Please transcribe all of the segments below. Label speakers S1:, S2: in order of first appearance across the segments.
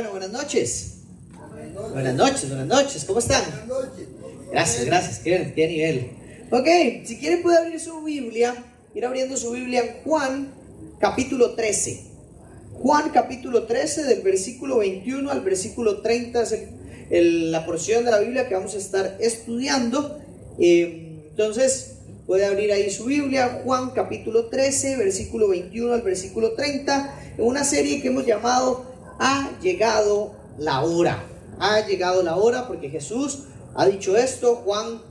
S1: Bueno, buenas noches. Buenas noches, buenas noches. ¿Cómo están? Gracias, gracias. Qué, qué nivel. Ok, si quieren puede abrir su Biblia, ir abriendo su Biblia en Juan capítulo 13. Juan capítulo 13 del versículo 21 al versículo 30 es la porción de la Biblia que vamos a estar estudiando. Eh, entonces, puede abrir ahí su Biblia, Juan capítulo 13, versículo 21 al versículo 30, en una serie que hemos llamado Ha llegado la hora. Ha llegado la hora porque Jesús ha dicho esto, Juan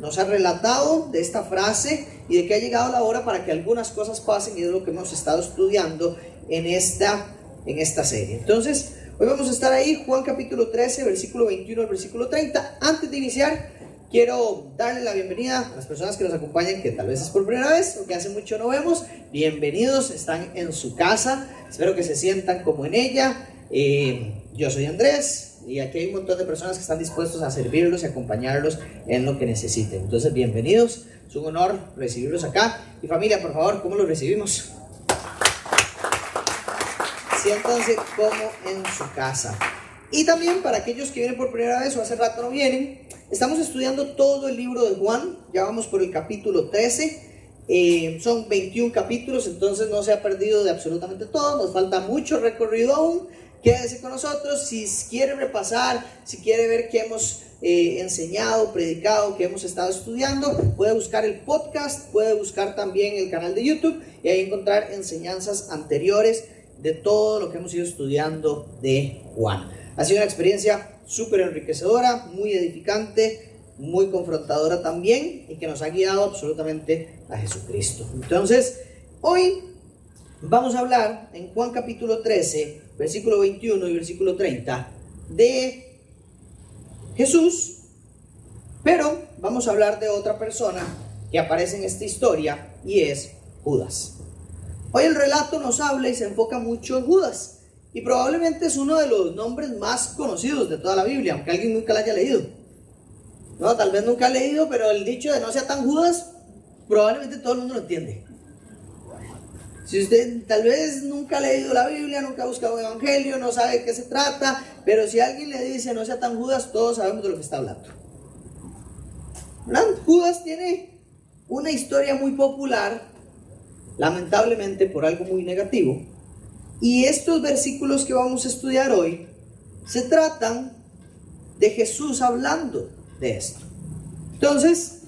S1: nos ha relatado de esta frase y de que ha llegado la hora para que algunas cosas pasen y es lo que hemos estado estudiando en esta, en esta serie. Entonces, hoy vamos a estar ahí, Juan capítulo 13, versículo 21 al versículo 30. Antes de iniciar, quiero darle la bienvenida a las personas que nos acompañan, que tal vez es por primera vez o que hace mucho no vemos. Bienvenidos, están en su casa. Espero que se sientan como en ella. Eh, yo soy Andrés y aquí hay un montón de personas que están dispuestos a servirlos y acompañarlos en lo que necesiten. Entonces, bienvenidos. Es un honor recibirlos acá. Y familia, por favor, ¿cómo los recibimos? Siéntanse como en su casa. Y también para aquellos que vienen por primera vez o hace rato no vienen, estamos estudiando todo el libro de Juan, ya vamos por el capítulo 13. Eh, son 21 capítulos, entonces no se ha perdido de absolutamente todo, nos falta mucho recorrido aún. Quédese con nosotros si quiere repasar, si quiere ver qué hemos eh, enseñado, predicado, qué hemos estado estudiando, puede buscar el podcast, puede buscar también el canal de YouTube y ahí encontrar enseñanzas anteriores de todo lo que hemos ido estudiando de Juan. Ha sido una experiencia súper enriquecedora, muy edificante, muy confrontadora también y que nos ha guiado absolutamente a Jesucristo. Entonces, hoy vamos a hablar en Juan capítulo 13, versículo 21 y versículo 30 de Jesús, pero vamos a hablar de otra persona que aparece en esta historia y es Judas. Hoy el relato nos habla y se enfoca mucho en Judas. Y probablemente es uno de los nombres más conocidos de toda la Biblia, aunque alguien nunca la haya leído. No, tal vez nunca ha leído, pero el dicho de no sea tan Judas, probablemente todo el mundo lo entiende. Si usted tal vez nunca ha leído la Biblia, nunca ha buscado un evangelio, no sabe de qué se trata, pero si alguien le dice no sea tan Judas, todos sabemos de lo que está hablando. Judas tiene una historia muy popular, lamentablemente por algo muy negativo, y estos versículos que vamos a estudiar hoy se tratan de Jesús hablando de esto. Entonces,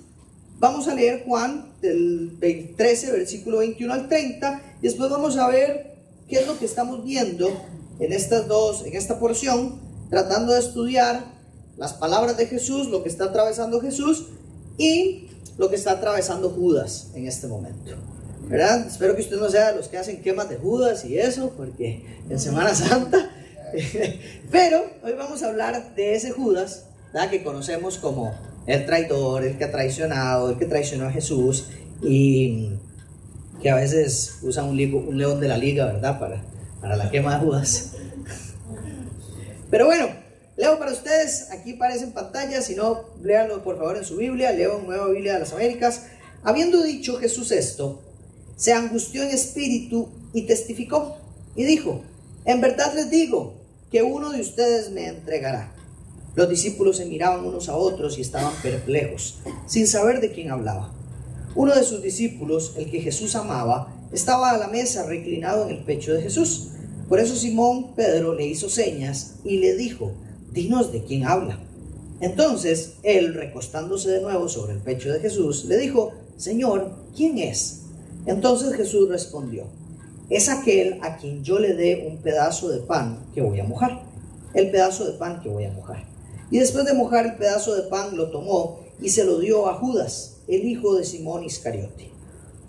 S1: vamos a leer Juan del 13, versículo 21 al 30, y después vamos a ver qué es lo que estamos viendo en estas dos, en esta porción, tratando de estudiar las palabras de Jesús, lo que está atravesando Jesús y lo que está atravesando Judas en este momento. ¿Verdad? Espero que usted no sea de los que hacen quemas de Judas y eso, porque en Semana Santa. Pero hoy vamos a hablar de ese Judas, ¿verdad? Que conocemos como el traidor, el que ha traicionado, el que traicionó a Jesús y que a veces usa un, un león de la liga, ¿verdad? Para, para la quema de Judas. Pero bueno, leo para ustedes, aquí aparece en pantalla, si no, léanlo por favor en su Biblia, leo en Nueva Biblia de las Américas. Habiendo dicho Jesús esto, se angustió en espíritu y testificó y dijo, en verdad les digo que uno de ustedes me entregará. Los discípulos se miraban unos a otros y estaban perplejos, sin saber de quién hablaba. Uno de sus discípulos, el que Jesús amaba, estaba a la mesa reclinado en el pecho de Jesús. Por eso Simón Pedro le hizo señas y le dijo, dinos de quién habla. Entonces él, recostándose de nuevo sobre el pecho de Jesús, le dijo, Señor, ¿quién es? Entonces Jesús respondió, es aquel a quien yo le dé un pedazo de pan que voy a mojar, el pedazo de pan que voy a mojar. Y después de mojar el pedazo de pan lo tomó y se lo dio a Judas, el hijo de Simón Iscariote.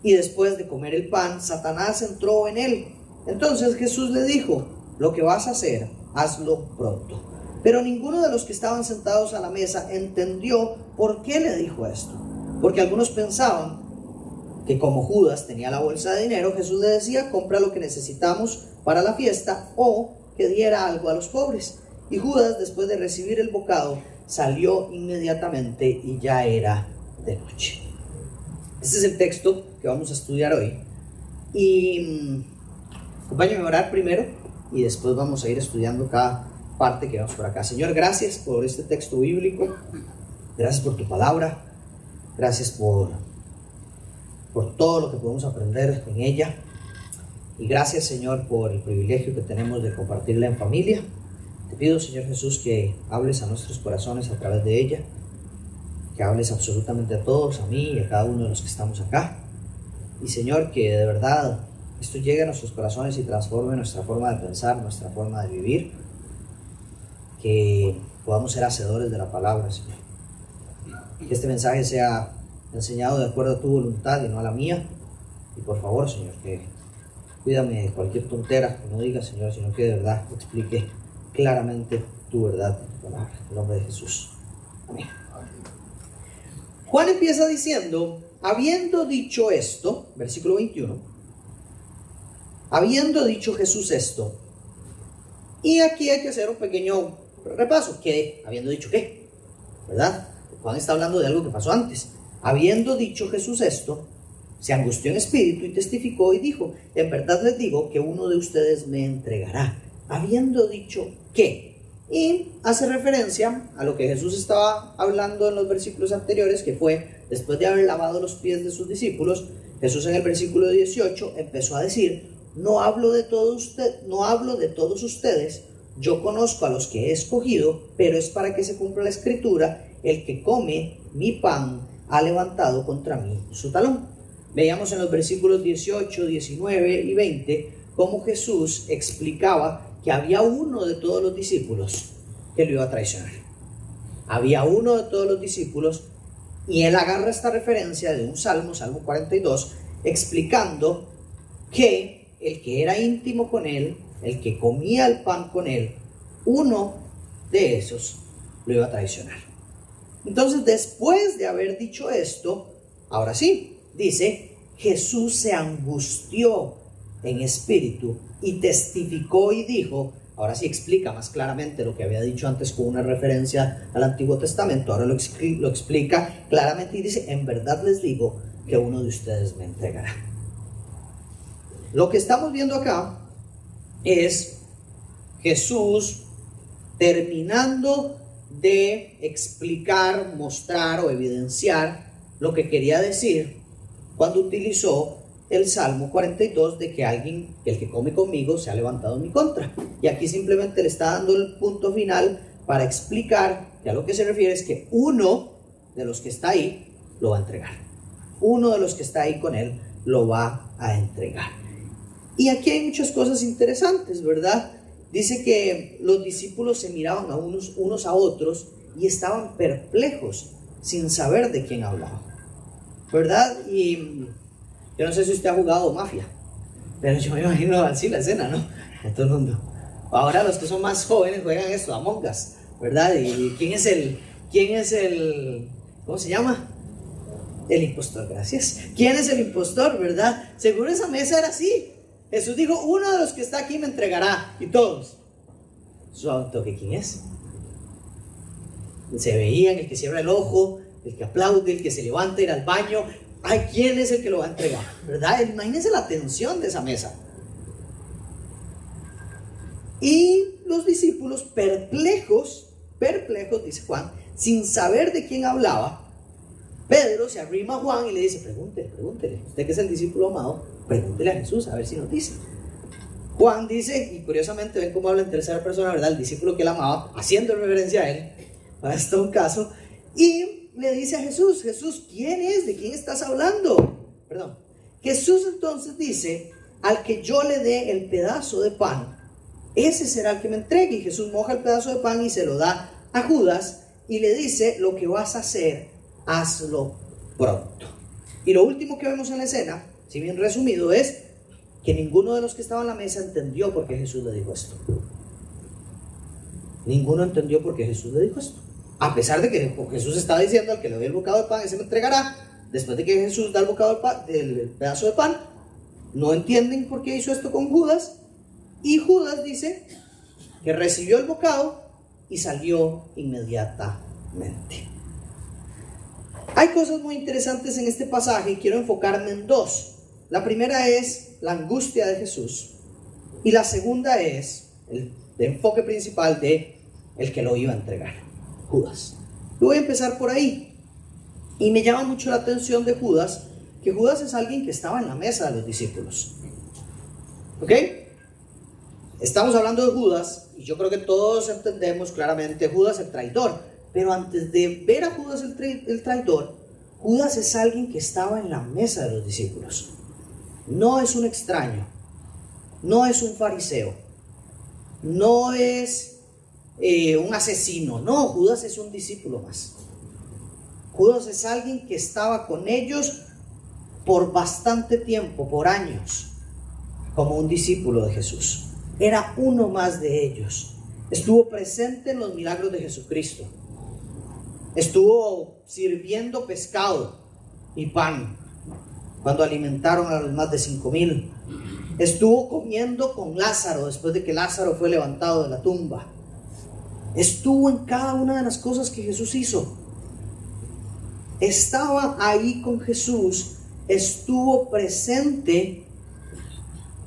S1: Y después de comer el pan, Satanás entró en él. Entonces Jesús le dijo, lo que vas a hacer, hazlo pronto. Pero ninguno de los que estaban sentados a la mesa entendió por qué le dijo esto. Porque algunos pensaban que como Judas tenía la bolsa de dinero, Jesús le decía, compra lo que necesitamos para la fiesta o que diera algo a los pobres. Y Judas, después de recibir el bocado, salió inmediatamente y ya era de noche. Este es el texto que vamos a estudiar hoy. Y mm, acompáñame a orar primero y después vamos a ir estudiando cada parte que vamos por acá. Señor, gracias por este texto bíblico, gracias por tu palabra, gracias por, por todo lo que podemos aprender en ella. Y gracias Señor por el privilegio que tenemos de compartirla en familia. Te pido Señor Jesús que hables a nuestros corazones a través de ella, que hables absolutamente a todos, a mí y a cada uno de los que estamos acá. Y Señor, que de verdad esto llegue a nuestros corazones y transforme nuestra forma de pensar, nuestra forma de vivir. Que podamos ser hacedores de la palabra, Señor. Que este mensaje sea enseñado de acuerdo a tu voluntad y no a la mía. Y por favor, Señor, que Cuídame de cualquier tontera que no diga, Señor, sino que de verdad explique claramente tu verdad, tu palabra. En el nombre de Jesús. Amén. Juan empieza diciendo, habiendo dicho esto, versículo 21, habiendo dicho Jesús esto, y aquí hay que hacer un pequeño repaso, que habiendo dicho qué, ¿verdad? Juan está hablando de algo que pasó antes. Habiendo dicho Jesús esto, se angustió en espíritu y testificó y dijo, en verdad les digo que uno de ustedes me entregará, habiendo dicho que. Y hace referencia a lo que Jesús estaba hablando en los versículos anteriores, que fue después de haber lavado los pies de sus discípulos, Jesús en el versículo 18 empezó a decir, no hablo de todos usted, no hablo de todos ustedes, yo conozco a los que he escogido, pero es para que se cumpla la escritura, el que come mi pan ha levantado contra mí su talón. Veíamos en los versículos 18, 19 y 20 cómo Jesús explicaba que había uno de todos los discípulos que lo iba a traicionar. Había uno de todos los discípulos y él agarra esta referencia de un salmo, Salmo 42, explicando que el que era íntimo con él, el que comía el pan con él, uno de esos lo iba a traicionar. Entonces, después de haber dicho esto, ahora sí, dice, Jesús se angustió en espíritu y testificó y dijo, ahora sí explica más claramente lo que había dicho antes con una referencia al Antiguo Testamento, ahora lo, lo explica claramente y dice, en verdad les digo que uno de ustedes me entregará. Lo que estamos viendo acá es Jesús terminando de explicar, mostrar o evidenciar lo que quería decir cuando utilizó el Salmo 42 de que alguien, el que come conmigo, se ha levantado en mi contra. Y aquí simplemente le está dando el punto final para explicar que a lo que se refiere es que uno de los que está ahí lo va a entregar. Uno de los que está ahí con él lo va a entregar. Y aquí hay muchas cosas interesantes, ¿verdad? Dice que los discípulos se miraban a unos, unos a otros y estaban perplejos sin saber de quién hablaba. ¿verdad? Y yo no sé si usted ha jugado Mafia, pero yo me imagino así la escena, ¿no? A todo el mundo. Ahora los que son más jóvenes juegan esto, Among Us, ¿verdad? ¿Y quién es el, quién es el, ¿cómo se llama? El impostor, gracias. ¿Quién es el impostor, verdad? Seguro esa mesa era así. Jesús dijo, uno de los que está aquí me entregará. Y todos. ¿Toque quién es? Se veían el que cierra el ojo, el que aplaude, el que se levanta, ir al baño. Ay, ¿quién es el que lo va a entregar? ¿Verdad? Imagínense la tensión de esa mesa. Y los discípulos perplejos, perplejos, dice Juan, sin saber de quién hablaba, Pedro se arrima a Juan y le dice, pregúntele, pregúntele, usted que es el discípulo amado, pregúntele a Jesús a ver si nos dice. Juan dice, y curiosamente ven cómo habla en tercera persona, ¿verdad? El discípulo que él amaba, haciendo referencia a él, para este un caso, y le dice a Jesús, Jesús, ¿quién es? ¿De quién estás hablando? Perdón. Jesús entonces dice, al que yo le dé el pedazo de pan, ese será el que me entregue. Y Jesús moja el pedazo de pan y se lo da a Judas y le dice, lo que vas a hacer, hazlo pronto. Y lo último que vemos en la escena, si bien resumido, es que ninguno de los que estaban en la mesa entendió por qué Jesús le dijo esto. Ninguno entendió por qué Jesús le dijo esto. A pesar de que Jesús está diciendo al que le dé el bocado de pan, ese me entregará. Después de que Jesús da el bocado del pedazo de pan, no entienden por qué hizo esto con Judas. Y Judas dice que recibió el bocado y salió inmediatamente. Hay cosas muy interesantes en este pasaje y quiero enfocarme en dos. La primera es la angustia de Jesús y la segunda es el enfoque principal de el que lo iba a entregar, Judas. Yo voy a empezar por ahí. Y me llama mucho la atención de Judas, que Judas es alguien que estaba en la mesa de los discípulos. ¿Ok? Estamos hablando de Judas, y yo creo que todos entendemos claramente Judas el traidor. Pero antes de ver a Judas el, el traidor, Judas es alguien que estaba en la mesa de los discípulos. No es un extraño, no es un fariseo, no es eh, un asesino, no, Judas es un discípulo más. Judas es alguien que estaba con ellos por bastante tiempo, por años, como un discípulo de Jesús. Era uno más de ellos. Estuvo presente en los milagros de Jesucristo. Estuvo sirviendo pescado y pan cuando alimentaron a los más de cinco mil. Estuvo comiendo con Lázaro después de que Lázaro fue levantado de la tumba. Estuvo en cada una de las cosas que Jesús hizo. Estaba ahí con Jesús, estuvo presente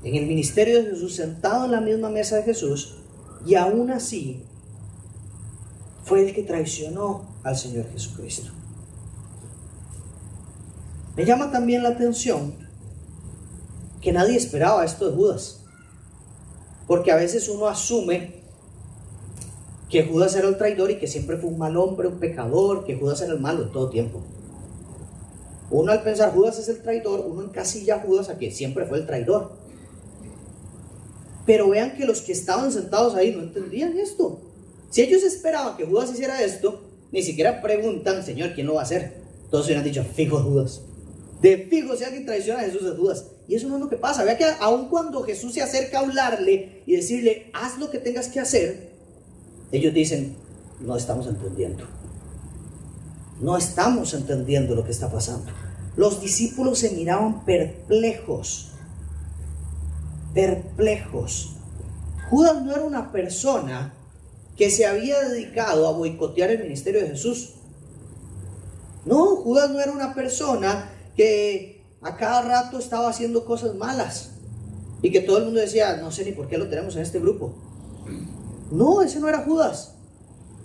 S1: en el ministerio de Jesús, sentado en la misma mesa de Jesús, y aún así fue el que traicionó al Señor Jesucristo. Me llama también la atención que nadie esperaba esto de Judas. Porque a veces uno asume que Judas era el traidor y que siempre fue un mal hombre, un pecador, que Judas era el malo en todo tiempo. Uno al pensar Judas es el traidor, uno encasilla a Judas a que siempre fue el traidor. Pero vean que los que estaban sentados ahí no entendían esto. Si ellos esperaban que Judas hiciera esto, ni siquiera preguntan, Señor, ¿quién lo va a hacer? Todos hubieran dicho, fijo Judas. De fijo, si alguien traiciona a Jesús es Judas. Y eso no es lo que pasa. Vea que aun cuando Jesús se acerca a hablarle y decirle, haz lo que tengas que hacer, ellos dicen, no estamos entendiendo. No estamos entendiendo lo que está pasando. Los discípulos se miraban perplejos. Perplejos. Judas no era una persona que se había dedicado a boicotear el ministerio de Jesús. No, Judas no era una persona que a cada rato estaba haciendo cosas malas y que todo el mundo decía, no sé ni por qué lo tenemos en este grupo. No, ese no era Judas.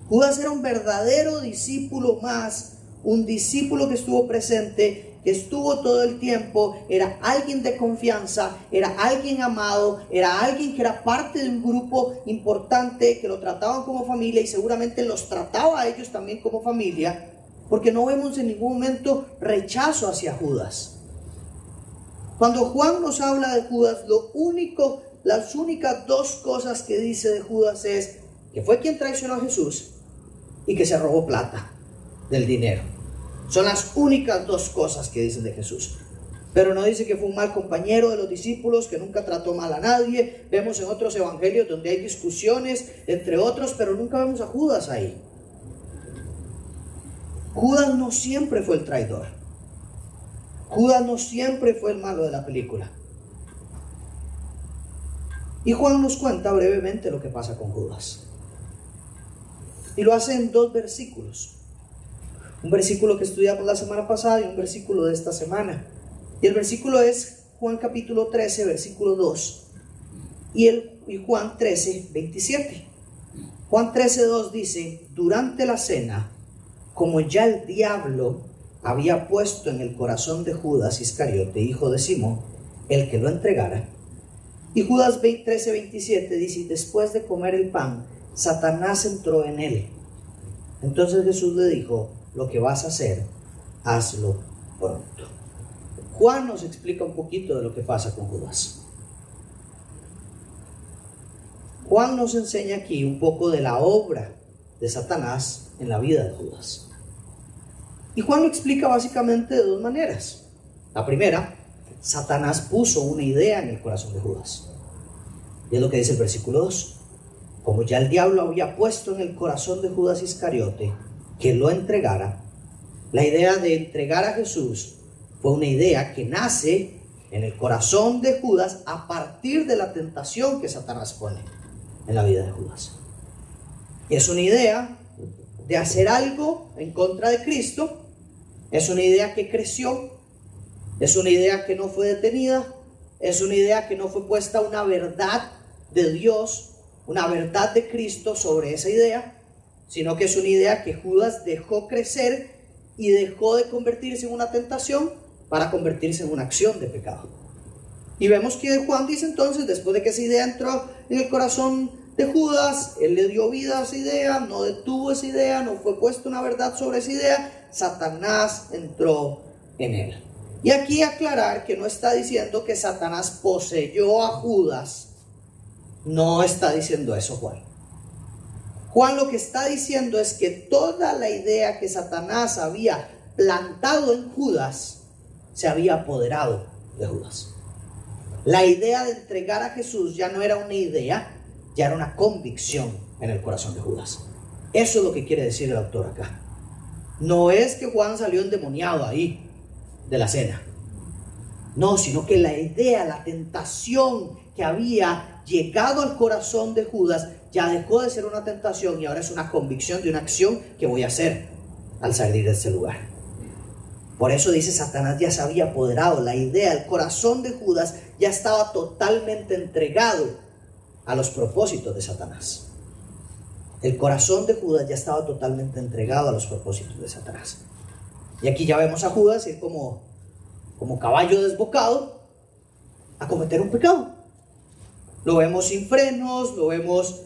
S1: Judas era un verdadero discípulo más, un discípulo que estuvo presente, que estuvo todo el tiempo, era alguien de confianza, era alguien amado, era alguien que era parte de un grupo importante, que lo trataban como familia y seguramente los trataba a ellos también como familia porque no vemos en ningún momento rechazo hacia Judas. Cuando Juan nos habla de Judas, lo único, las únicas dos cosas que dice de Judas es que fue quien traicionó a Jesús y que se robó plata del dinero. Son las únicas dos cosas que dice de Jesús. Pero no dice que fue un mal compañero de los discípulos, que nunca trató mal a nadie. Vemos en otros evangelios donde hay discusiones entre otros, pero nunca vemos a Judas ahí. Judas no siempre fue el traidor. Judas no siempre fue el malo de la película. Y Juan nos cuenta brevemente lo que pasa con Judas. Y lo hace en dos versículos. Un versículo que estudiamos la semana pasada y un versículo de esta semana. Y el versículo es Juan capítulo 13, versículo 2. Y, el, y Juan 13, 27. Juan 13, 2 dice, durante la cena, como ya el diablo había puesto en el corazón de Judas Iscariote, hijo de Simón, el que lo entregara. Y Judas 13, 27 dice, después de comer el pan, Satanás entró en él. Entonces Jesús le dijo, lo que vas a hacer, hazlo pronto. Juan nos explica un poquito de lo que pasa con Judas. Juan nos enseña aquí un poco de la obra de Satanás en la vida de Judas. Y Juan lo explica básicamente de dos maneras. La primera, Satanás puso una idea en el corazón de Judas. Y es lo que dice el versículo 2. Como ya el diablo había puesto en el corazón de Judas Iscariote que lo entregara, la idea de entregar a Jesús fue una idea que nace en el corazón de Judas a partir de la tentación que Satanás pone en la vida de Judas. Y es una idea de hacer algo en contra de Cristo es una idea que creció, es una idea que no fue detenida, es una idea que no fue puesta una verdad de Dios una verdad de Cristo sobre esa idea, sino que es una idea que Judas dejó crecer y dejó de convertirse en una tentación para convertirse en una acción de pecado. Y vemos que Juan dice entonces, después de que esa idea entró en el corazón de Judas, él le dio vida a esa idea, no detuvo esa idea, no fue puesta una verdad sobre esa idea, Satanás entró en él. Y aquí aclarar que no está diciendo que Satanás poseyó a Judas, no está diciendo eso Juan. Juan lo que está diciendo es que toda la idea que Satanás había plantado en Judas se había apoderado de Judas. La idea de entregar a Jesús ya no era una idea, ya era una convicción en el corazón de Judas. Eso es lo que quiere decir el autor acá. No es que Juan salió endemoniado ahí de la cena. No, sino que la idea, la tentación que había llegado al corazón de Judas ya dejó de ser una tentación y ahora es una convicción de una acción que voy a hacer al salir de ese lugar. Por eso dice Satanás ya se había apoderado, la idea, el corazón de Judas ya estaba totalmente entregado a los propósitos de Satanás. El corazón de Judas ya estaba totalmente entregado a los propósitos de Satanás. Y aquí ya vemos a Judas ir como, como caballo desbocado a cometer un pecado. Lo vemos sin frenos, lo vemos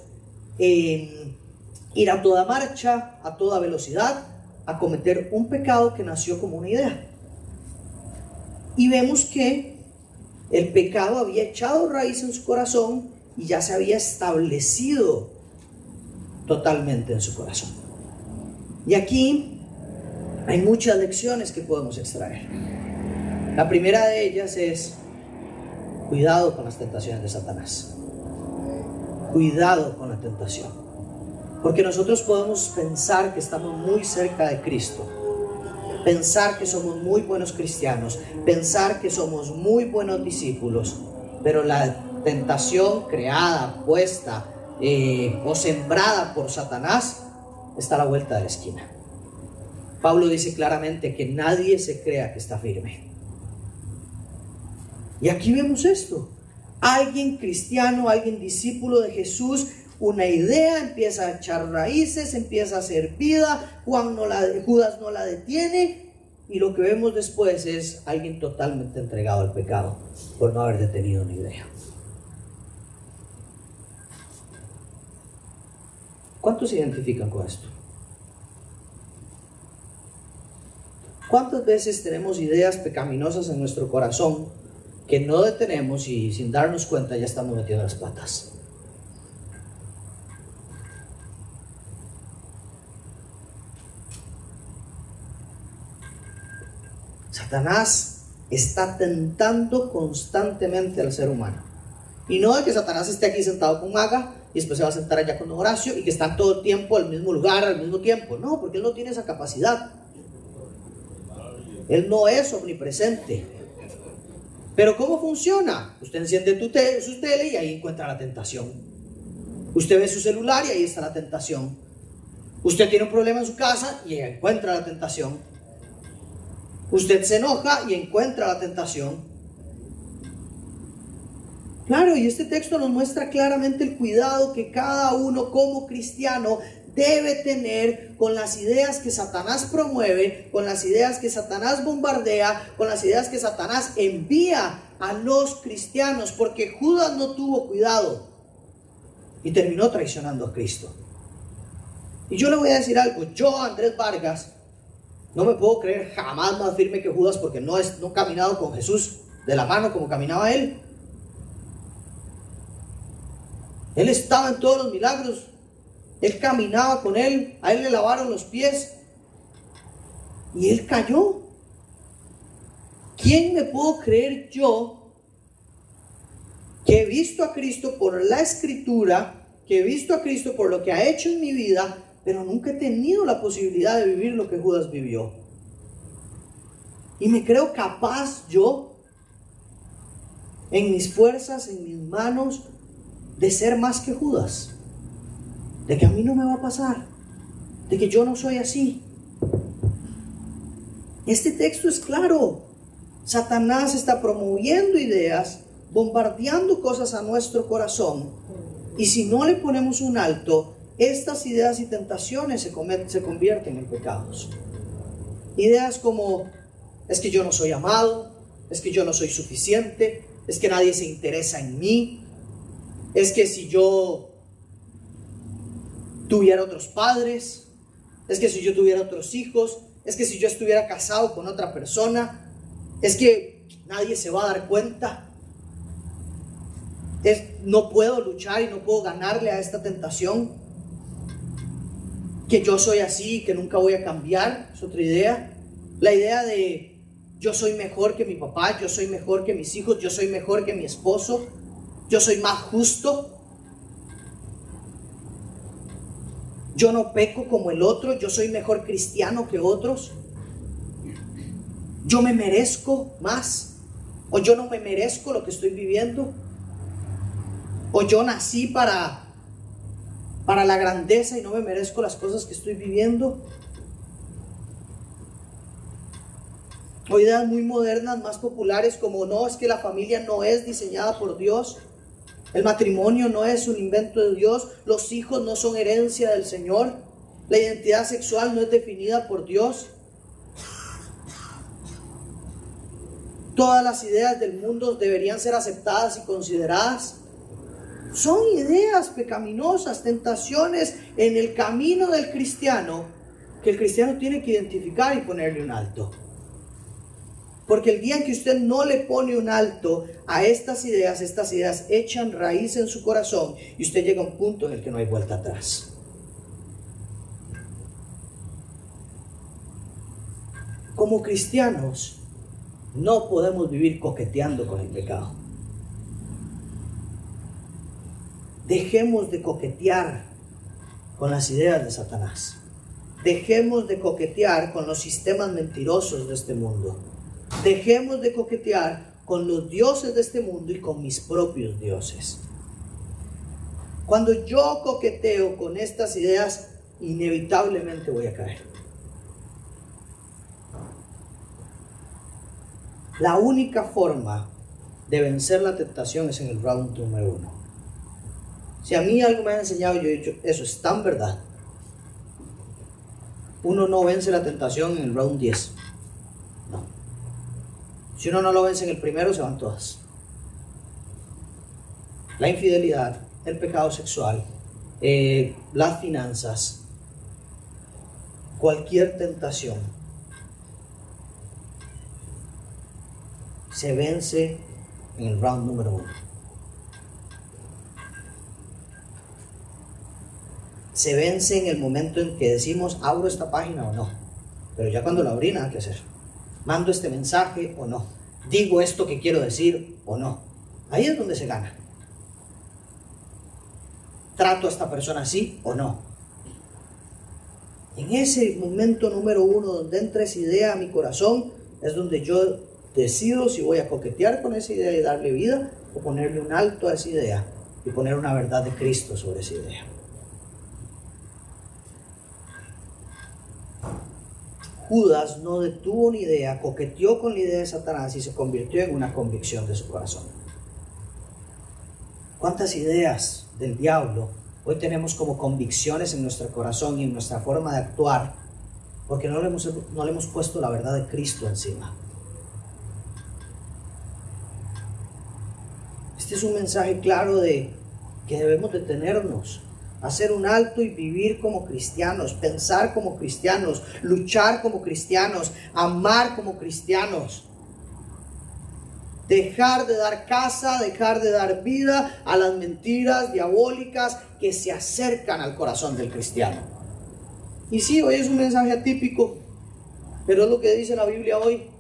S1: ir a toda marcha, a toda velocidad, a cometer un pecado que nació como una idea. Y vemos que el pecado había echado raíz en su corazón y ya se había establecido totalmente en su corazón. Y aquí hay muchas lecciones que podemos extraer. La primera de ellas es cuidado con las tentaciones de Satanás. Cuidado con la tentación. Porque nosotros podemos pensar que estamos muy cerca de Cristo, pensar que somos muy buenos cristianos, pensar que somos muy buenos discípulos, pero la tentación creada, puesta eh, o sembrada por Satanás está a la vuelta de la esquina. Pablo dice claramente que nadie se crea que está firme. Y aquí vemos esto. Alguien cristiano, alguien discípulo de Jesús, una idea empieza a echar raíces, empieza a ser vida, Juan no la, Judas no la detiene y lo que vemos después es alguien totalmente entregado al pecado por no haber detenido una idea. ¿Cuántos se identifican con esto? ¿Cuántas veces tenemos ideas pecaminosas en nuestro corazón que no detenemos y sin darnos cuenta ya estamos metiendo las patas? Satanás está tentando constantemente al ser humano. Y no de que Satanás esté aquí sentado con Maga y después se va a sentar allá con Horacio y que están todo el tiempo al mismo lugar, al mismo tiempo. No, porque él no tiene esa capacidad. Él no es omnipresente. Pero ¿cómo funciona? Usted enciende tu su tele y ahí encuentra la tentación. Usted ve su celular y ahí está la tentación. Usted tiene un problema en su casa y encuentra la tentación. Usted se enoja y encuentra la tentación. Claro, y este texto nos muestra claramente el cuidado que cada uno como cristiano debe tener con las ideas que Satanás promueve, con las ideas que Satanás bombardea, con las ideas que Satanás envía a los cristianos, porque Judas no tuvo cuidado y terminó traicionando a Cristo. Y yo le voy a decir algo, yo Andrés Vargas no me puedo creer jamás más firme que Judas porque no, es, no he caminado con Jesús de la mano como caminaba él. Él estaba en todos los milagros. Él caminaba con él. A él le lavaron los pies. Y él cayó. ¿Quién me puedo creer yo que he visto a Cristo por la escritura, que he visto a Cristo por lo que ha hecho en mi vida, pero nunca he tenido la posibilidad de vivir lo que Judas vivió? Y me creo capaz yo, en mis fuerzas, en mis manos, de ser más que Judas, de que a mí no me va a pasar, de que yo no soy así. Este texto es claro. Satanás está promoviendo ideas, bombardeando cosas a nuestro corazón Y si no le ponemos un alto, estas ideas y tentaciones se, se convierten en pecados. Ideas como, es que yo no soy amado, es que yo no soy suficiente, es que nadie se interesa en mí, es que si yo tuviera otros padres, es que si yo tuviera otros hijos, es que si yo estuviera casado con otra persona, es que nadie se va a dar cuenta. Es, no puedo luchar y no puedo ganarle a esta tentación. Que yo soy así, que nunca voy a cambiar, es otra idea. La idea de yo soy mejor que mi papá, yo soy mejor que mis hijos, yo soy mejor que mi esposo, yo soy más justo. Yo no peco como el otro, yo soy mejor cristiano que otros. Yo me merezco más. O yo no me merezco lo que estoy viviendo. O yo nací para para la grandeza y no me merezco las cosas que estoy viviendo. O ideas muy modernas, más populares, como no, es que la familia no es diseñada por Dios. El matrimonio no es un invento de Dios. Los hijos no son herencia del Señor. La identidad sexual no es definida por Dios. Todas las ideas del mundo deberían ser aceptadas y consideradas. Son ideas pecaminosas, tentaciones en el camino del cristiano que el cristiano tiene que identificar y ponerle un alto. Porque el día en que usted no le pone un alto a estas ideas, estas ideas echan raíz en su corazón y usted llega a un punto en el que no hay vuelta atrás. Como cristianos, no podemos vivir coqueteando con el pecado. Dejemos de coquetear con las ideas de Satanás. Dejemos de coquetear con los sistemas mentirosos de este mundo. Dejemos de coquetear con los dioses de este mundo y con mis propios dioses. Cuando yo coqueteo con estas ideas, inevitablemente voy a caer. La única forma de vencer la tentación es en el round número uno. Si a mí algo me ha enseñado, yo he dicho, eso es tan verdad. Uno no vence la tentación en el round 10. Si uno no lo vence en el primero, se van todas. La infidelidad, el pecado sexual, eh, las finanzas, cualquier tentación, se vence en el round número uno. Se vence en el momento en que decimos, abro esta página o no. Pero ya cuando la abrí, nada que hacer mando este mensaje o no, digo esto que quiero decir o no. Ahí es donde se gana. Trato a esta persona así o no. En ese momento número uno donde entra esa idea a mi corazón, es donde yo decido si voy a coquetear con esa idea y darle vida o ponerle un alto a esa idea y poner una verdad de Cristo sobre esa idea. Judas no detuvo ni idea, coqueteó con la idea de Satanás y se convirtió en una convicción de su corazón. ¿Cuántas ideas del diablo hoy tenemos como convicciones en nuestro corazón y en nuestra forma de actuar? Porque no le hemos, no le hemos puesto la verdad de Cristo encima. Este es un mensaje claro de que debemos detenernos hacer un alto y vivir como cristianos, pensar como cristianos, luchar como cristianos, amar como cristianos. Dejar de dar casa, dejar de dar vida a las mentiras diabólicas que se acercan al corazón del cristiano. Y sí, hoy es un mensaje atípico, pero es lo que dice la Biblia hoy.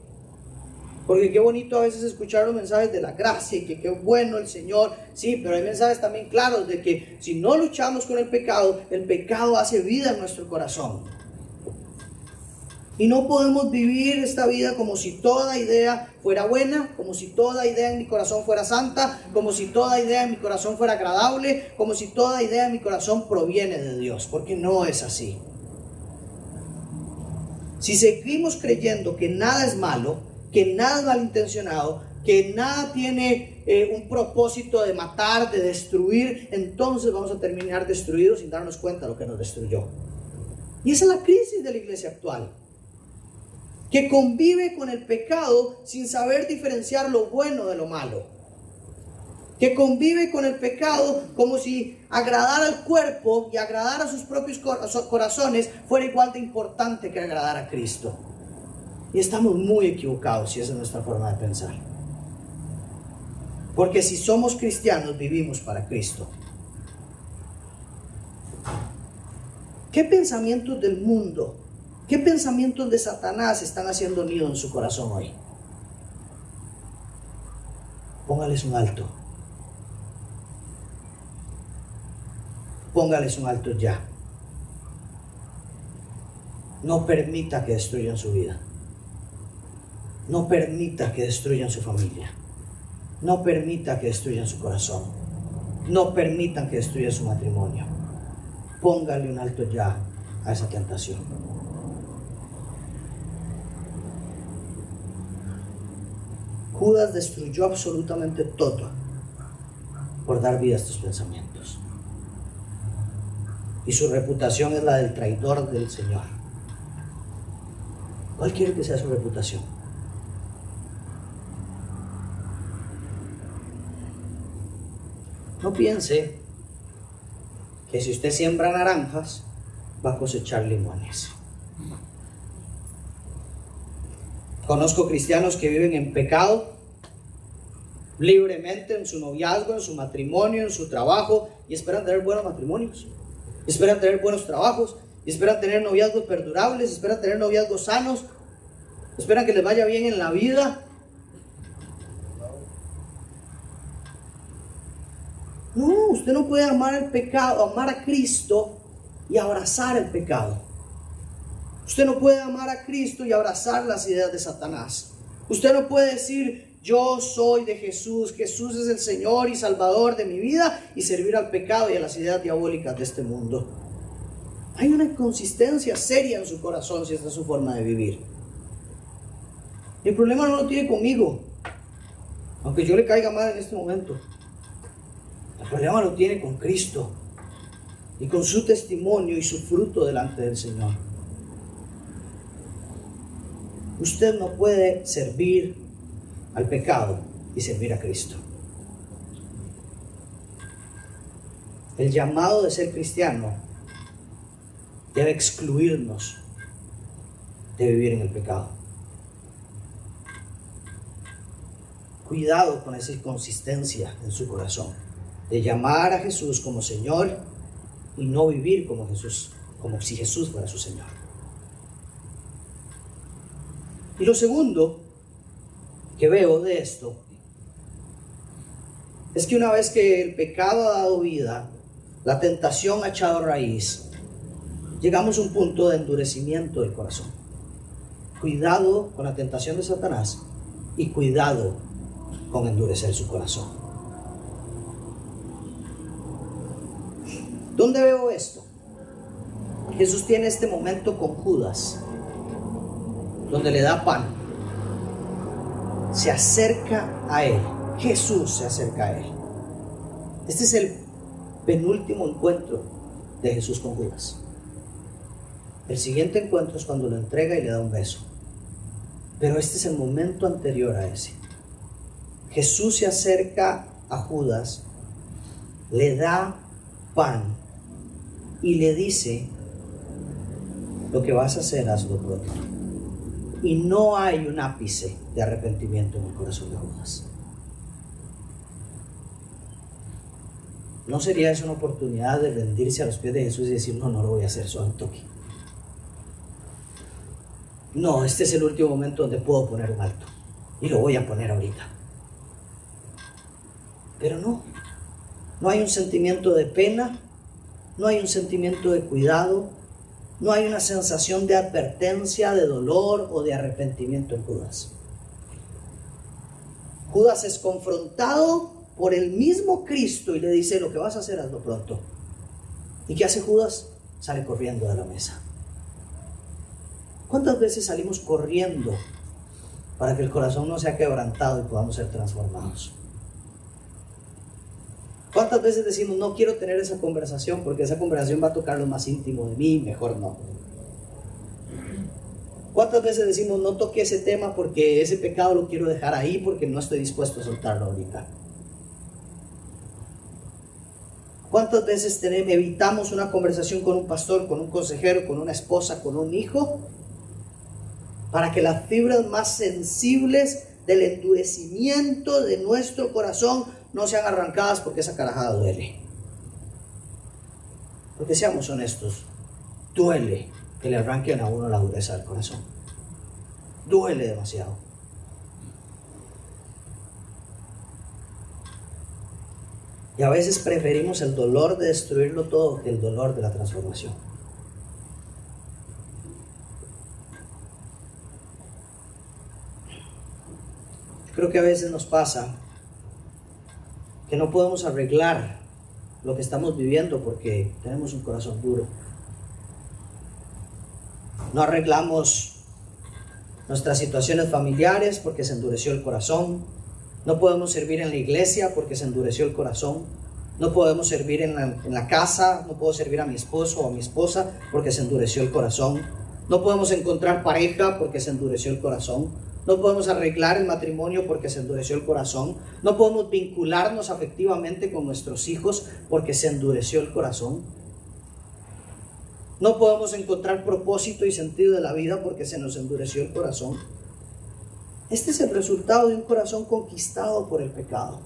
S1: Porque qué bonito a veces escuchar los mensajes de la gracia y que qué bueno el Señor. Sí, pero hay mensajes también claros de que si no luchamos con el pecado, el pecado hace vida en nuestro corazón. Y no podemos vivir esta vida como si toda idea fuera buena, como si toda idea en mi corazón fuera santa, como si toda idea en mi corazón fuera agradable, como si toda idea en mi corazón proviene de Dios, porque no es así. Si seguimos creyendo que nada es malo, que nada malintencionado, que nada tiene eh, un propósito de matar, de destruir, entonces vamos a terminar destruidos sin darnos cuenta de lo que nos destruyó. Y esa es la crisis de la iglesia actual, que convive con el pecado sin saber diferenciar lo bueno de lo malo que convive con el pecado como si agradar al cuerpo y agradar a sus propios corazones fuera igual de importante que agradar a Cristo. Y estamos muy equivocados si esa es nuestra forma de pensar. Porque si somos cristianos, vivimos para Cristo. ¿Qué pensamientos del mundo, qué pensamientos de Satanás están haciendo nido en su corazón hoy? Póngales un alto. Póngales un alto ya. No permita que destruyan su vida. No permita que destruyan su familia. No permita que destruyan su corazón. No permitan que destruyan su matrimonio. Póngale un alto ya a esa tentación. Judas destruyó absolutamente todo por dar vida a estos pensamientos y su reputación es la del traidor del Señor. ¿Cuál quiere que sea su reputación? No piense que si usted siembra naranjas, va a cosechar limones. Conozco cristianos que viven en pecado libremente en su noviazgo, en su matrimonio, en su trabajo y esperan tener buenos matrimonios esperan tener buenos trabajos, esperan tener noviazgos perdurables, esperan tener noviazgos sanos, esperan que les vaya bien en la vida. No, usted no puede amar el pecado, amar a Cristo y abrazar el pecado. Usted no puede amar a Cristo y abrazar las ideas de Satanás. Usted no puede decir, yo soy de Jesús, Jesús es el Señor y Salvador de mi vida y servir al pecado y a las ideas diabólicas de este mundo. Hay una inconsistencia seria en su corazón si esta es su forma de vivir. El problema no lo tiene conmigo, aunque yo le caiga mal en este momento. El problema lo tiene con Cristo y con su testimonio y su fruto delante del Señor. Usted no puede servir al pecado y servir a Cristo. El llamado de ser cristiano debe excluirnos de vivir en el pecado. Cuidado con esa inconsistencia en su corazón, de llamar a Jesús como Señor y no vivir como Jesús, como si Jesús fuera su Señor. Y lo segundo que veo de esto es que una vez que el pecado ha dado vida, la tentación ha echado raíz, llegamos a un punto de endurecimiento del corazón. Cuidado con la tentación de Satanás y cuidado con endurecer su corazón. ¿Dónde veo esto? Jesús tiene este momento con Judas, donde le da pan se acerca a Él. Jesús se acerca a Él. Este es el penúltimo encuentro de Jesús con Judas. El siguiente encuentro es cuando lo entrega y le da un beso. Pero este es el momento anterior a ese. Jesús se acerca a Judas, le da pan y le dice, lo que vas a hacer, hazlo pronto y no hay un ápice de arrepentimiento en el corazón de Judas. ¿No sería eso una oportunidad de rendirse a los pies de Jesús y decir, no, no lo voy a hacer, soy toque? No, este es el último momento donde puedo poner un alto. Y lo voy a poner ahorita. Pero no, no hay un sentimiento de pena, no hay un sentimiento de cuidado, no hay una sensación de advertencia, de dolor o de arrepentimiento en Judas. Judas es confrontado por el mismo Cristo y le dice, lo que vas a hacer, hazlo pronto. ¿Y qué hace Judas? Sale corriendo de la mesa. ¿Cuántas veces salimos corriendo para que el corazón no sea quebrantado y podamos ser transformados. ¿Cuántas veces decimos, no quiero tener esa conversación porque esa conversación va a tocar lo más íntimo de mí, mejor no? ¿Cuántas veces decimos, no toque ese tema porque ese pecado lo quiero dejar ahí porque no estoy dispuesto a soltarlo ahorita? ¿Cuántas veces tenemos, evitamos una conversación con un pastor, con un consejero, con una esposa, con un hijo? Para que las fibras más sensibles del endurecimiento de nuestro corazón no sean arrancadas porque esa carajada duele. Porque seamos honestos, duele que le arranquen a uno la dureza del corazón. Duele demasiado. Y a veces preferimos el dolor de destruirlo todo que el dolor de la transformación. Creo que a veces nos pasa no podemos arreglar lo que estamos viviendo porque tenemos un corazón duro. No arreglamos nuestras situaciones familiares porque se endureció el corazón. No podemos servir en la iglesia porque se endureció el corazón. No podemos servir en la, en la, casa, no puedo servir a mi esposo o a mi esposa porque se endureció el corazón. No podemos encontrar pareja porque se endureció el corazón. No podemos arreglar el matrimonio porque se endureció el corazón. No podemos vincularnos afectivamente con nuestros hijos porque se endureció el corazón. No podemos encontrar propósito y sentido de la vida porque se nos endureció el corazón. Este es el resultado de un corazón conquistado por el pecado.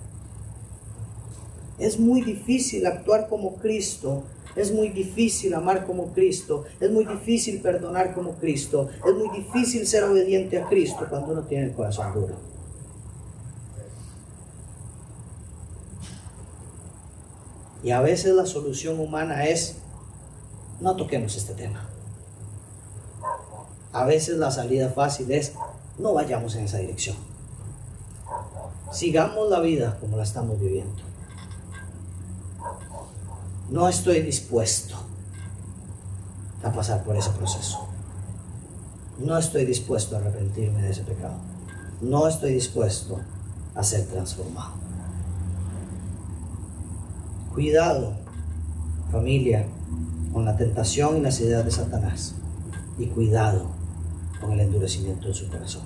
S1: Es muy difícil actuar como Cristo es muy difícil amar como Cristo, es muy difícil perdonar como Cristo, es muy difícil ser obediente a Cristo cuando uno tiene el corazón duro. Y a veces la solución humana es, no toquemos este tema. A veces la salida fácil es, no vayamos en esa dirección. Sigamos la vida como la estamos viviendo no estoy dispuesto a pasar por ese proceso. No estoy dispuesto a arrepentirme de ese pecado. No estoy dispuesto a ser transformado. Cuidado, familia, con la tentación y las ideas de Satanás. Y cuidado con el endurecimiento de su corazón.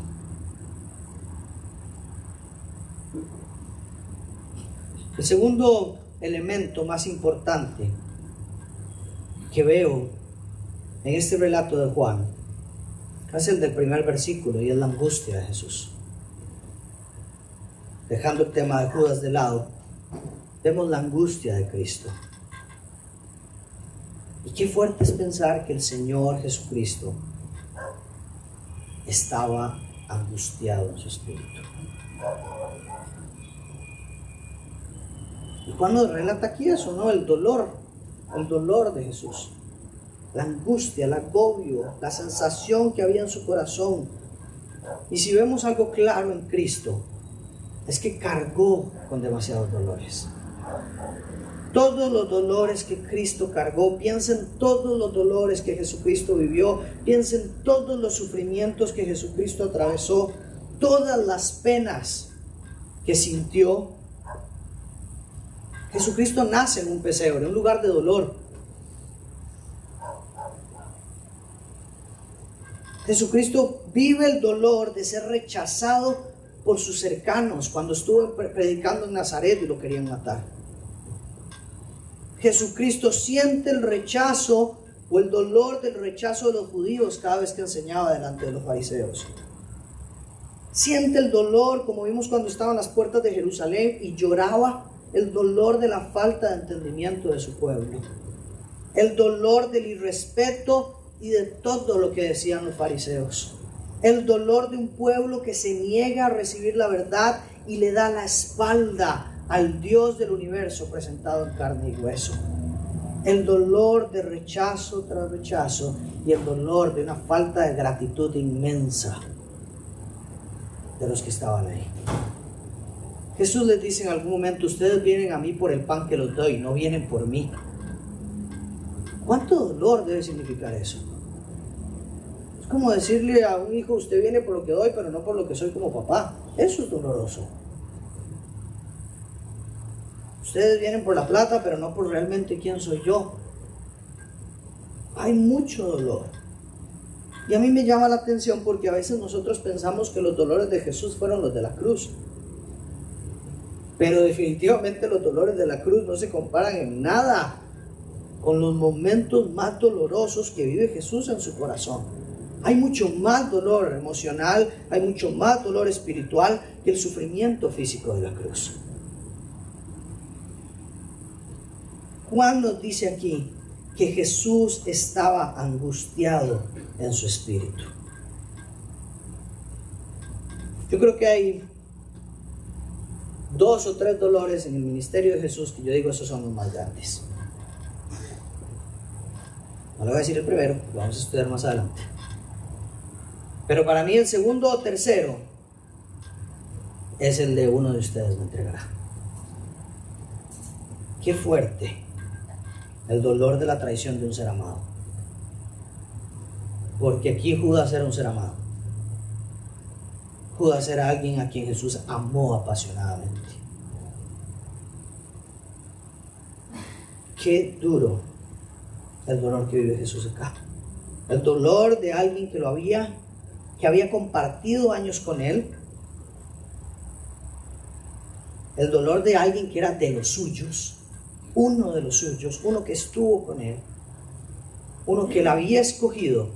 S1: El segundo elemento más importante que veo en este relato de Juan es el del primer versículo y es la angustia de Jesús. Dejando el tema de Judas de lado, vemos la angustia de Cristo. Y qué fuerte es pensar que el Señor Jesucristo estaba angustiado en su espíritu. Y Juan nos relata aquí eso, ¿no? El dolor, el dolor de Jesús. La angustia, el agobio, la sensación que había en su corazón. Y si vemos algo claro en Cristo, es que cargó con demasiados dolores. Todos los dolores que Cristo cargó, piensen todos los dolores que Jesucristo vivió, piensen todos los sufrimientos que Jesucristo atravesó, todas las penas que sintió Jesucristo nace en un pesebre, un lugar de dolor. Jesucristo vive el dolor de ser rechazado por sus cercanos cuando estuvo predicando en Nazaret y lo querían matar. Jesucristo siente el rechazo o el dolor del rechazo de los judíos cada vez que enseñaba delante de los fariseos. Siente el dolor, como vimos cuando estaba en las puertas de Jerusalén y lloraba el dolor de la falta de entendimiento de su pueblo, el dolor del irrespeto y de todo lo que decían los fariseos, el dolor de un pueblo que se niega a recibir la verdad y le da la espalda al Dios del universo presentado en carne y hueso. El dolor de rechazo tras rechazo y el dolor de una falta de gratitud inmensa de los que estaban ahí. Jesús les dice en algún momento, ustedes vienen a mí por el pan que los doy, no vienen por mí. ¿Cuánto dolor debe significar eso? como decirle a un hijo, usted viene por lo que doy, pero no por lo que soy como papá. Eso es doloroso. Ustedes vienen por la plata, pero no por realmente quién soy yo. Hay mucho dolor. Y a mí me llama la atención porque a veces nosotros pensamos que los dolores de Jesús fueron los de la cruz. Pero definitivamente los dolores de la cruz no se comparan en nada con los momentos más dolorosos que vive Jesús en su corazón. Hay mucho más dolor emocional, hay mucho más dolor espiritual que el sufrimiento físico de la cruz. Juan nos dice aquí que Jesús estaba angustiado en su espíritu. Yo creo que hay dos o tres dolores en el ministerio de Jesús que yo digo esos son los más grandes. No le voy a decir el primero, lo vamos a estudiar más adelante. Pero para mí el segundo o tercero es el de uno de ustedes me entregará. Qué fuerte el dolor de la traición de un ser amado. Porque aquí Judas era un ser amado. Judas era alguien a quien Jesús amó apasionadamente. Qué duro el dolor que vive Jesús acá. El dolor de alguien que lo había, que había compartido años con él. El dolor de alguien que era de los suyos, uno de los suyos, uno que estuvo con él, uno que la había escogido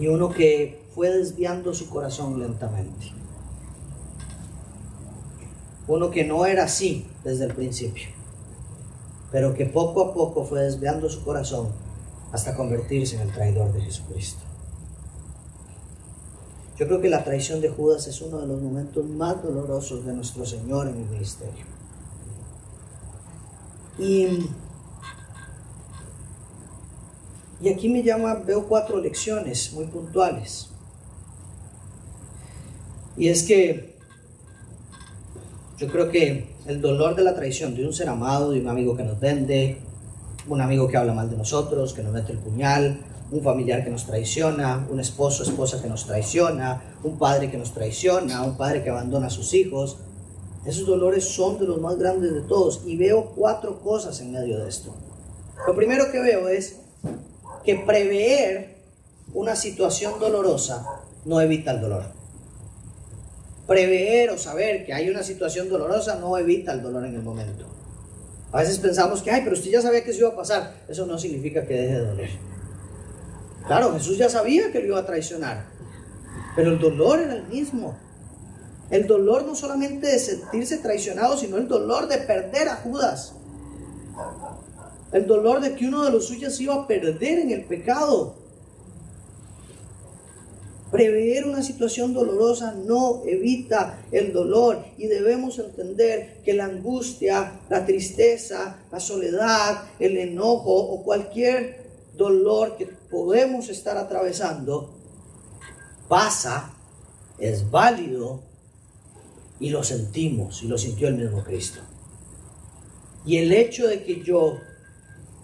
S1: y uno que fue desviando su corazón lentamente. Uno que no era así desde el principio pero que poco a poco fue desviando su corazón hasta convertirse en el traidor de Jesucristo. Yo creo que la traición de Judas es uno de los momentos más dolorosos de nuestro Señor en el ministerio. Y, y aquí me llama, veo cuatro lecciones muy puntuales. Y es que yo creo que el dolor de la traición de un ser amado, de un amigo que nos vende, un amigo que habla mal de nosotros, que nos mete el puñal, un familiar que nos traiciona, un esposo, esposa que nos traiciona, un padre que nos traiciona, un padre que abandona a sus hijos. Esos dolores son de los más grandes de todos y veo cuatro cosas en medio de esto. Lo primero que veo es que prever una situación dolorosa no evita el dolor prever o saber que hay una situación dolorosa no evita el dolor en el momento. A veces pensamos que, ay, pero usted ya sabía que eso iba a pasar. Eso no significa que deje de doler. Claro, Jesús ya sabía que lo iba a traicionar, pero el dolor era el mismo. El dolor no solamente de sentirse traicionado, sino el dolor de perder a Judas. El dolor de que uno de los suyos iba a perder en el pecado. Prever una situación dolorosa no evita el dolor y debemos entender que la angustia, la tristeza, la soledad, el enojo o cualquier dolor que podemos estar atravesando pasa, es válido y lo sentimos y lo sintió el mismo Cristo. Y el hecho de que yo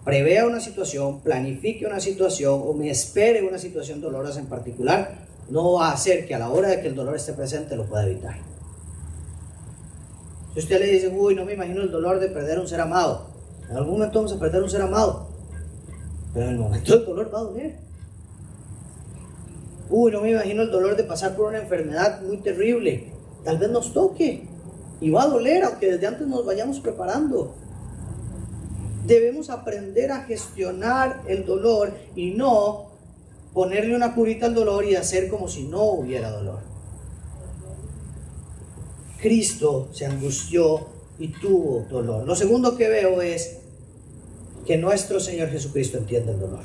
S1: prevea una situación, planifique una situación o me espere una situación dolorosa en particular, no va a hacer que a la hora de que el dolor esté presente lo pueda evitar. Si usted le dice, uy, no me imagino el dolor de perder un ser amado, en algún momento vamos a perder un ser amado, pero en el momento del dolor va a doler. Uy, no me imagino el dolor de pasar por una enfermedad muy terrible, tal vez nos toque y va a doler, aunque desde antes nos vayamos preparando. Debemos aprender a gestionar el dolor y no ponerle una curita al dolor y hacer como si no hubiera dolor. Cristo se angustió y tuvo dolor. Lo segundo que veo es que nuestro Señor Jesucristo entiende el dolor.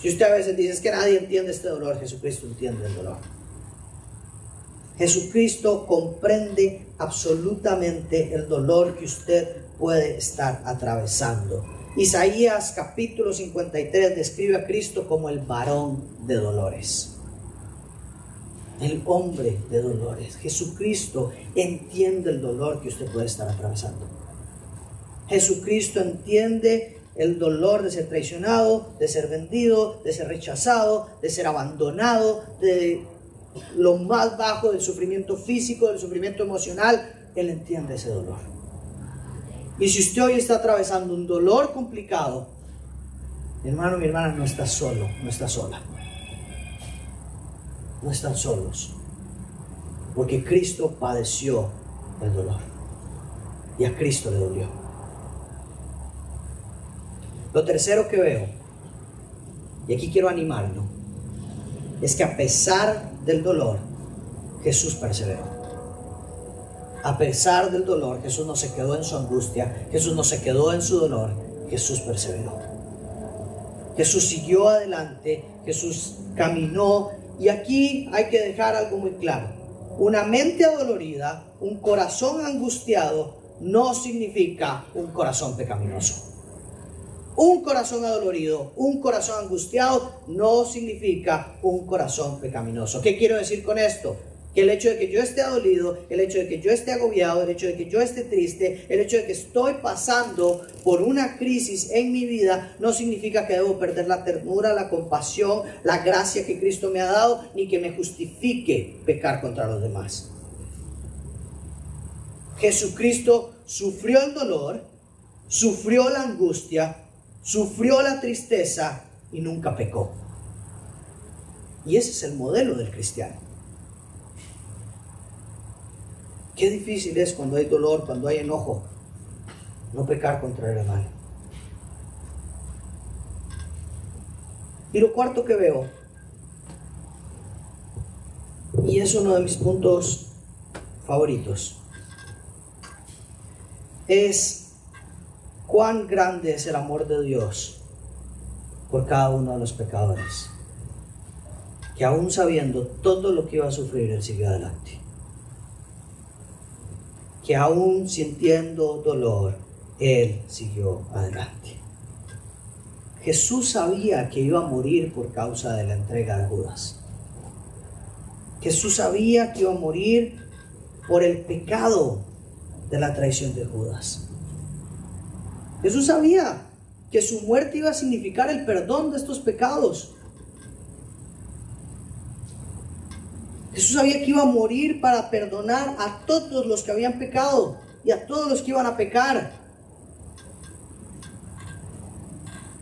S1: Si usted a veces dice que nadie entiende este dolor, Jesucristo entiende el dolor. Jesucristo comprende absolutamente el dolor que usted puede estar atravesando. Isaías capítulo 53 describe a Cristo como el varón de dolores. El hombre de dolores. Jesucristo entiende el dolor que usted puede estar atravesando. Jesucristo entiende el dolor de ser traicionado, de ser vendido, de ser rechazado, de ser abandonado, de lo más bajo del sufrimiento físico, del sufrimiento emocional. Él entiende ese dolor. Y si usted hoy está atravesando un dolor complicado, mi hermano, mi hermana, no está solo, no está sola. No están solos. Porque Cristo padeció el dolor. Y a Cristo le dolió. Lo tercero que veo, y aquí quiero animarlo, es que a pesar del dolor, Jesús perseveró. A pesar del dolor, Jesús no se quedó en su angustia, Jesús no se quedó en su dolor, Jesús perseveró. Jesús siguió adelante, Jesús caminó y aquí hay que dejar algo muy claro. Una mente adolorida, un corazón angustiado, no significa un corazón pecaminoso. Un corazón adolorido, un corazón angustiado, no significa un corazón pecaminoso. ¿Qué quiero decir con esto? Que el hecho de que yo esté adolido, el hecho de que yo esté agobiado, el hecho de que yo esté triste, el hecho de que estoy pasando por una crisis en mi vida, no significa que debo perder la ternura, la compasión, la gracia que Cristo me ha dado, ni que me justifique pecar contra los demás. Jesucristo sufrió el dolor, sufrió la angustia, sufrió la tristeza y nunca pecó. Y ese es el modelo del cristiano. Qué difícil es cuando hay dolor, cuando hay enojo, no pecar contra el hermano. Y lo cuarto que veo, y es uno de mis puntos favoritos, es cuán grande es el amor de Dios por cada uno de los pecadores. Que aún sabiendo todo lo que iba a sufrir, Él siguió adelante. Que aún sintiendo dolor, Él siguió adelante. Jesús sabía que iba a morir por causa de la entrega de Judas. Jesús sabía que iba a morir por el pecado de la traición de Judas. Jesús sabía que su muerte iba a significar el perdón de estos pecados. Jesús sabía que iba a morir para perdonar a todos los que habían pecado y a todos los que iban a pecar.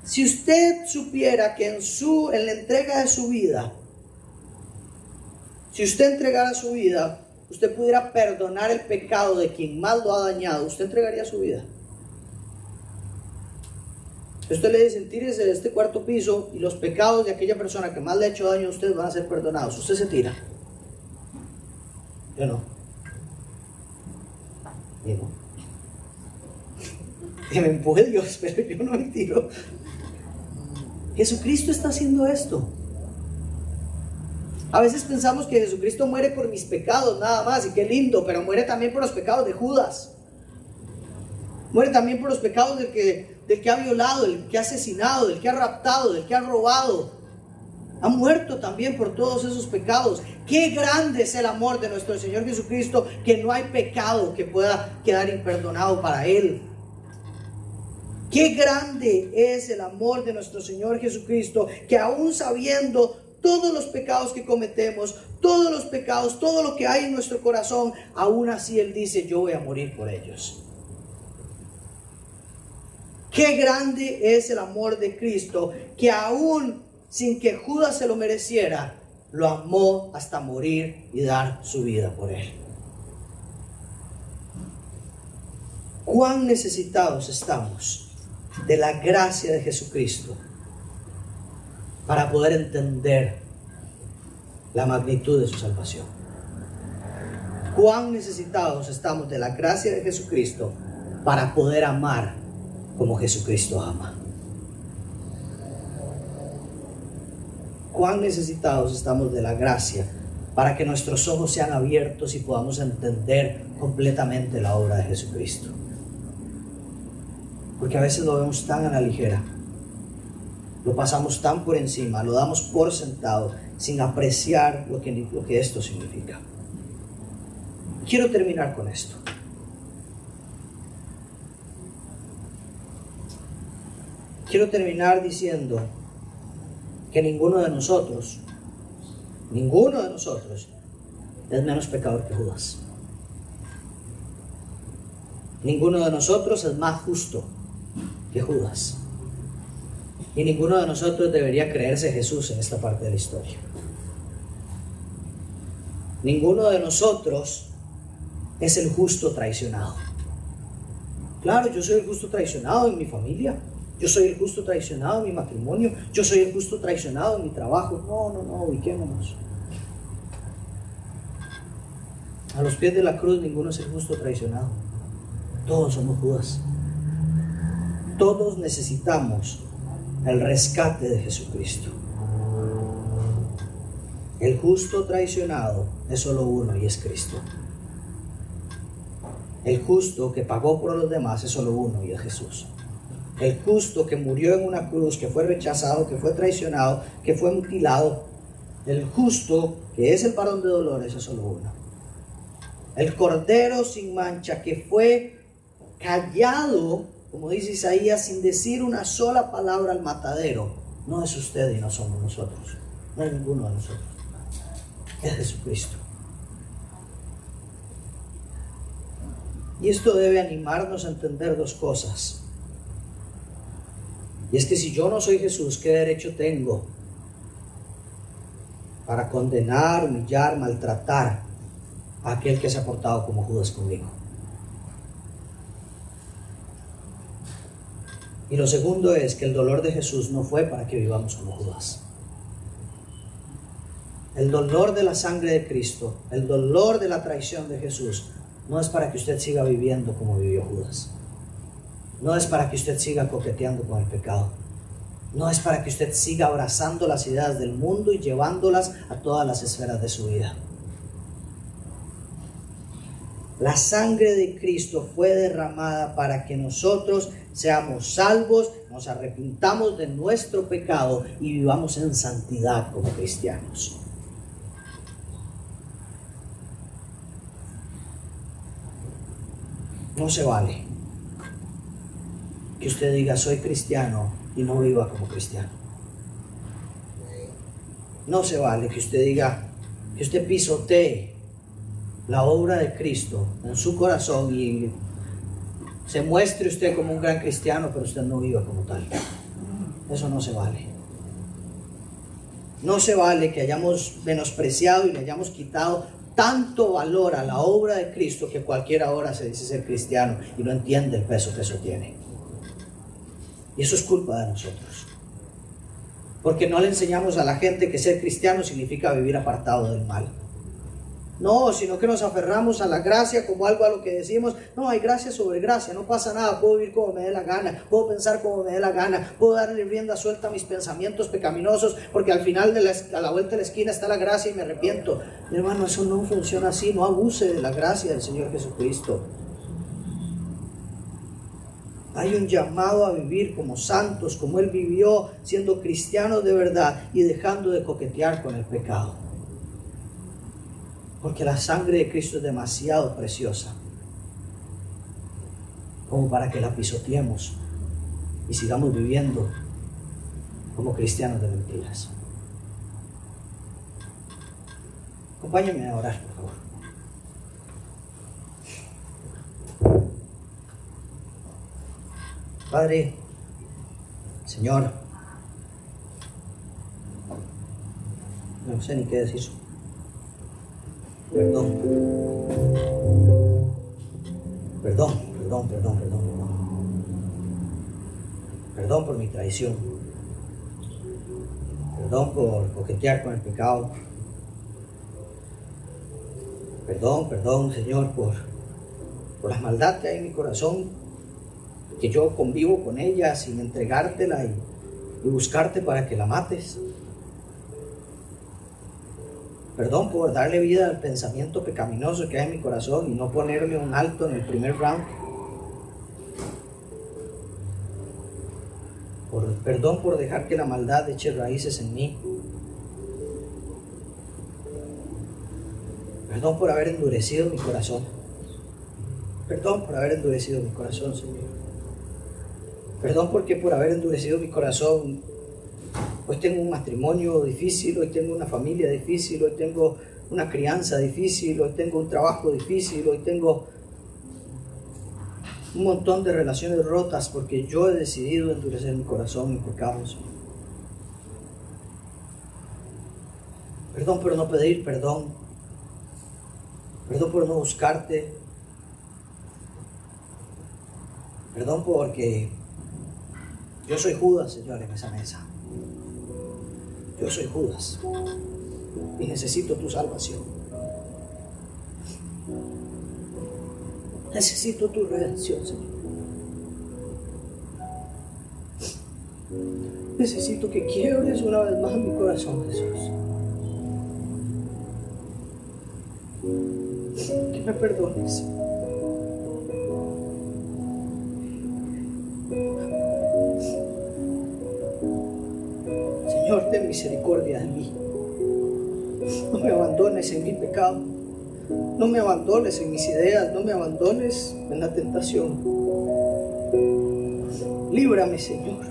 S1: Si usted supiera que en su en la entrega de su vida, si usted entregara su vida, usted pudiera perdonar el pecado de quien más lo ha dañado, usted entregaría su vida. Usted le dice, tírese de este cuarto piso y los pecados de aquella persona que más le ha hecho daño a usted van a ser perdonados. Usted se tira. Yo no. Me empuje Dios, pero yo no me tiro. Jesucristo está haciendo esto. A veces pensamos que Jesucristo muere por mis pecados nada más y qué lindo, pero muere también por los pecados de Judas. Muere también por los pecados del que del que ha violado, del que ha asesinado, del que ha raptado, del que ha robado. Ha muerto también por todos esos pecados. Qué grande es el amor de nuestro Señor Jesucristo, que no hay pecado que pueda quedar imperdonado para Él. Qué grande es el amor de nuestro Señor Jesucristo, que aún sabiendo todos los pecados que cometemos, todos los pecados, todo lo que hay en nuestro corazón, aún así Él dice, yo voy a morir por ellos. Qué grande es el amor de Cristo, que aún sin que Judas se lo mereciera, lo amó hasta morir y dar su vida por él. Cuán necesitados estamos de la gracia de Jesucristo para poder entender la magnitud de su salvación. Cuán necesitados estamos de la gracia de Jesucristo para poder amar como Jesucristo ama. Cuán necesitados estamos de la gracia para que nuestros ojos sean abiertos y podamos entender completamente la obra de Jesucristo. Porque a veces lo vemos tan a la ligera, lo pasamos tan por encima, lo damos por sentado, sin apreciar lo que, esto significa. Quiero terminar con esto. quiero terminar diciendo que ninguno de nosotros, ninguno de nosotros es menos pecador que Judas. Ninguno de nosotros es más justo que Judas. Y ninguno de nosotros debería creerse Jesús en esta parte de la historia. Ninguno de nosotros es el justo traicionado. Claro, yo soy el justo traicionado en mi familia. Yo soy el justo traicionado en mi matrimonio. Yo soy el justo traicionado en mi trabajo. No, no, no, ubiquémonos. A los pies de la cruz ninguno es el justo traicionado. Todos somos Judas. Todos necesitamos el rescate de Jesucristo. El justo traicionado es solo uno y es Cristo. El justo que pagó por los demás es solo uno y es Jesús. El justo que murió en una cruz, que fue rechazado, que fue traicionado, que fue mutilado. El justo que es el parón de dolores es solo uno. El cordero sin mancha que fue callado, como dice Isaías, sin decir una sola palabra al matadero, no es usted y no somos nosotros. No es ninguno de nosotros. Es Jesucristo. Y esto debe animarnos a entender dos cosas. Y es que si yo no soy Jesús, ¿qué derecho tengo para condenar, humillar, maltratar a aquel que se ha portado como Judas conmigo? Y lo segundo es que el dolor de Jesús no fue para que vivamos como Judas. El dolor de la sangre de Cristo, el dolor de la traición de Jesús, no es para que usted siga viviendo como vivió Judas. No es para que usted siga coqueteando con el pecado. No es para que usted siga abrazando las ideas del mundo y llevándolas a todas las esferas de su vida. La sangre de Cristo fue derramada para que nosotros seamos salvos, nos arrepintamos de nuestro pecado y vivamos en santidad como cristianos. No se vale que usted diga soy cristiano y no viva como cristiano. No se vale que usted diga que usted pisotee la obra de Cristo en su corazón y se muestre usted como un gran cristiano, pero usted no viva como tal. Eso no se vale. No se vale que hayamos menospreciado y le hayamos quitado tanto valor a la obra de Cristo que cualquiera ahora se dice ser cristiano y no entiende el peso que eso tiene. Y eso es culpa de nosotros. Porque no le enseñamos a la gente que ser cristiano significa vivir apartado del mal. No, sino que nos aferramos a la gracia como algo a lo que decimos, no, hay gracia sobre gracia, no pasa nada, puedo vivir como me dé la gana, puedo pensar como me dé la gana, puedo darle rienda suelta a mis pensamientos pecaminosos, porque al final de la, a la vuelta de la esquina está la gracia y me arrepiento. Mi hermano, eso no funciona así, no abuse de la gracia del Señor Jesucristo. Hay un llamado a vivir como santos, como Él vivió, siendo cristianos de verdad y dejando de coquetear con el pecado. Porque la sangre de Cristo es demasiado preciosa como para que la pisoteemos y sigamos viviendo como cristianos de mentiras. Acompáñame a orar, por favor. Padre, Señor, no sé ni qué decir. Perdón. Perdón, perdón, perdón, perdón, perdón. por mi traición. Perdón por coquetear con el pecado. Perdón, perdón, Señor, por, por la maldad que hay en mi corazón, que yo convivo con ella sin entregártela y, buscarte para que la mates. Perdón por darle vida al pensamiento pecaminoso que hay en mi corazón y no ponerme un alto en el primer round. perdón por dejar que la maldad eche raíces en mí. Perdón por haber endurecido mi corazón. Perdón por haber endurecido mi corazón, Señor. Perdón porque por haber endurecido mi corazón, hoy tengo un matrimonio difícil, hoy tengo una familia difícil, hoy tengo una crianza difícil, hoy tengo un trabajo difícil, hoy tengo un montón de relaciones rotas porque yo he decidido endurecer mi corazón, mis pecados. Perdón por no pedir perdón. Perdón por no buscarte. Perdón porque yo soy Judas, Señor, en esa mesa. Yo soy Judas y necesito tu salvación. Necesito tu redención, Señor. Necesito que quiebres una vez más mi corazón, Jesús. Que me perdones. Misericordia de mí. No me abandones en mi pecado. No me abandones en mis ideas. No me abandones en la tentación. Líbrame, Señor.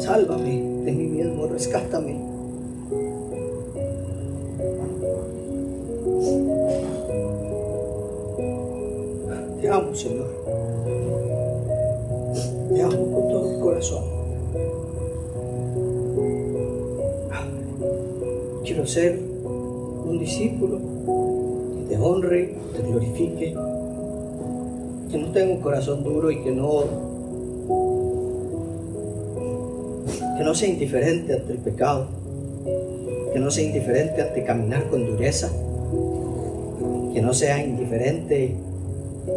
S1: Sálvame de mí mismo. Rescátame. Te amo, Señor. Corazón. Quiero ser un discípulo que te honre, te glorifique, que no tenga un corazón duro y que no que no sea indiferente ante el pecado, que no sea indiferente ante caminar con dureza, que no sea indiferente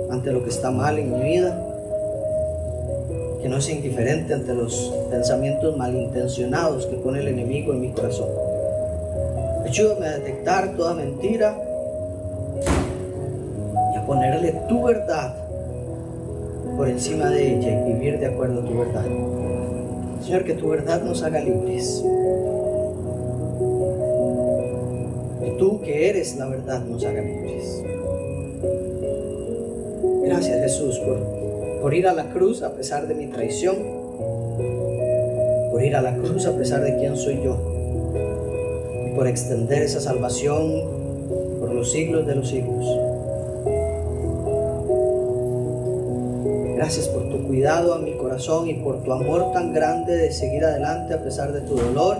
S1: ante lo que está mal en mi vida, que no sea indiferente ante los pensamientos malintencionados que pone el enemigo en mi corazón. Ayúdame a detectar toda mentira y a ponerle tu verdad por encima de ella y vivir de acuerdo a tu verdad. Señor, que tu verdad nos haga libres. Que tú que eres la verdad nos haga libres. Gracias Jesús por, por ir a la cruz a pesar de mi traición, por ir a la cruz a pesar de quién soy yo, y por extender esa salvación por los siglos de los siglos. Gracias por tu cuidado a mi corazón y por tu amor tan grande de seguir adelante a pesar de tu dolor,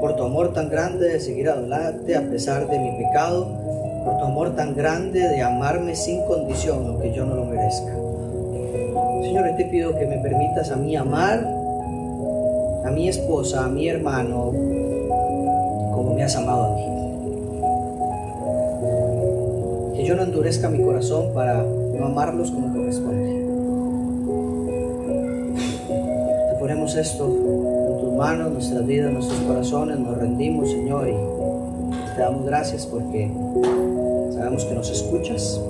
S1: por tu amor tan grande de seguir adelante a pesar de mi pecado, por tu amor tan grande de amarme sin condición, aunque yo no lo merezca. Señor, te pido que me permitas a mí amar a mi esposa, a mi hermano, como me has amado a mí. Que yo no endurezca mi corazón para no amarlos como corresponde. Te ponemos esto en tus manos, nuestras vidas, nuestros corazones, nos rendimos, Señor, y te damos gracias porque sabemos que nos escuchas